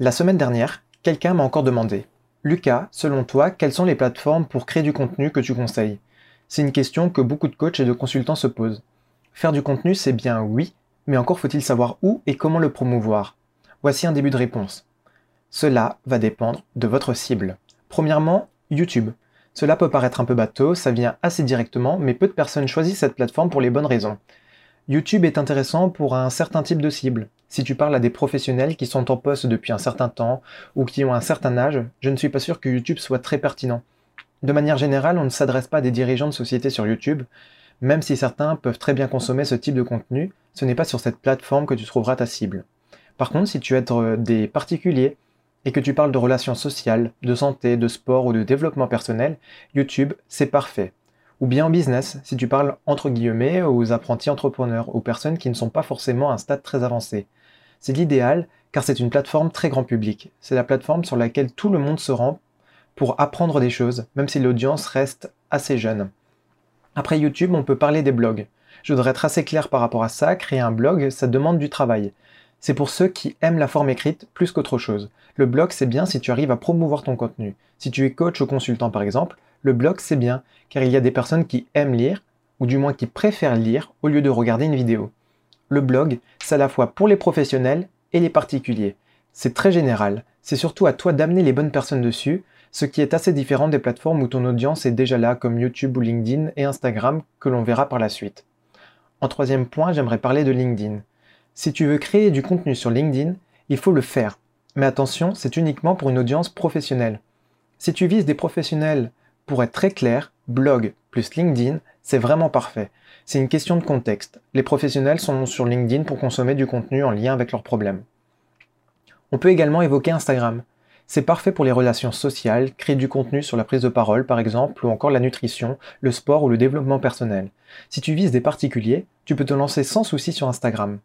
La semaine dernière, quelqu'un m'a encore demandé Lucas, selon toi, quelles sont les plateformes pour créer du contenu que tu conseilles? C'est une question que beaucoup de coachs et de consultants se posent. Faire du contenu, c'est bien oui, mais encore faut-il savoir où et comment le promouvoir. Voici un début de réponse. Cela va dépendre de votre cible. Premièrement, YouTube. Cela peut paraître un peu bateau, ça vient assez directement, mais peu de personnes choisissent cette plateforme pour les bonnes raisons. YouTube est intéressant pour un certain type de cible. Si tu parles à des professionnels qui sont en poste depuis un certain temps ou qui ont un certain âge, je ne suis pas sûr que YouTube soit très pertinent. De manière générale, on ne s'adresse pas à des dirigeants de sociétés sur YouTube. Même si certains peuvent très bien consommer ce type de contenu, ce n'est pas sur cette plateforme que tu trouveras ta cible. Par contre, si tu es des particuliers et que tu parles de relations sociales, de santé, de sport ou de développement personnel, YouTube, c'est parfait ou bien en business, si tu parles entre guillemets aux apprentis entrepreneurs, aux personnes qui ne sont pas forcément à un stade très avancé. C'est l'idéal car c'est une plateforme très grand public. C'est la plateforme sur laquelle tout le monde se rend pour apprendre des choses, même si l'audience reste assez jeune. Après YouTube, on peut parler des blogs. Je voudrais être assez clair par rapport à ça, créer un blog, ça demande du travail. C'est pour ceux qui aiment la forme écrite plus qu'autre chose. Le blog, c'est bien si tu arrives à promouvoir ton contenu. Si tu es coach ou consultant par exemple, le blog c'est bien, car il y a des personnes qui aiment lire, ou du moins qui préfèrent lire au lieu de regarder une vidéo. Le blog, c'est à la fois pour les professionnels et les particuliers. C'est très général, c'est surtout à toi d'amener les bonnes personnes dessus, ce qui est assez différent des plateformes où ton audience est déjà là, comme YouTube ou LinkedIn et Instagram, que l'on verra par la suite. En troisième point, j'aimerais parler de LinkedIn. Si tu veux créer du contenu sur LinkedIn, il faut le faire. Mais attention, c'est uniquement pour une audience professionnelle. Si tu vises des professionnels pour être très clair, blog plus LinkedIn, c'est vraiment parfait. C'est une question de contexte. Les professionnels sont sur LinkedIn pour consommer du contenu en lien avec leurs problèmes. On peut également évoquer Instagram. C'est parfait pour les relations sociales, créer du contenu sur la prise de parole par exemple, ou encore la nutrition, le sport ou le développement personnel. Si tu vises des particuliers, tu peux te lancer sans souci sur Instagram.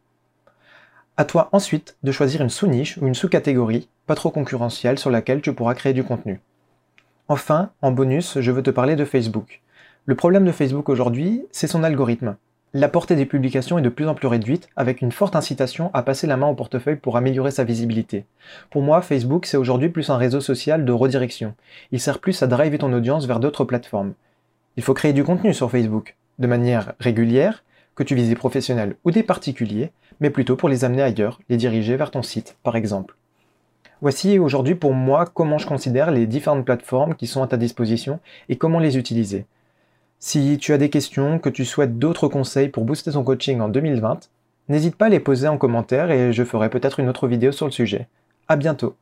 À toi ensuite de choisir une sous-niche ou une sous-catégorie, pas trop concurrentielle, sur laquelle tu pourras créer du contenu. Enfin, en bonus, je veux te parler de Facebook. Le problème de Facebook aujourd'hui, c'est son algorithme. La portée des publications est de plus en plus réduite, avec une forte incitation à passer la main au portefeuille pour améliorer sa visibilité. Pour moi, Facebook, c'est aujourd'hui plus un réseau social de redirection. Il sert plus à driver ton audience vers d'autres plateformes. Il faut créer du contenu sur Facebook, de manière régulière, que tu vises des professionnels ou des particuliers, mais plutôt pour les amener ailleurs, les diriger vers ton site, par exemple. Voici aujourd'hui pour moi comment je considère les différentes plateformes qui sont à ta disposition et comment les utiliser. Si tu as des questions, que tu souhaites d'autres conseils pour booster ton coaching en 2020, n'hésite pas à les poser en commentaire et je ferai peut-être une autre vidéo sur le sujet. À bientôt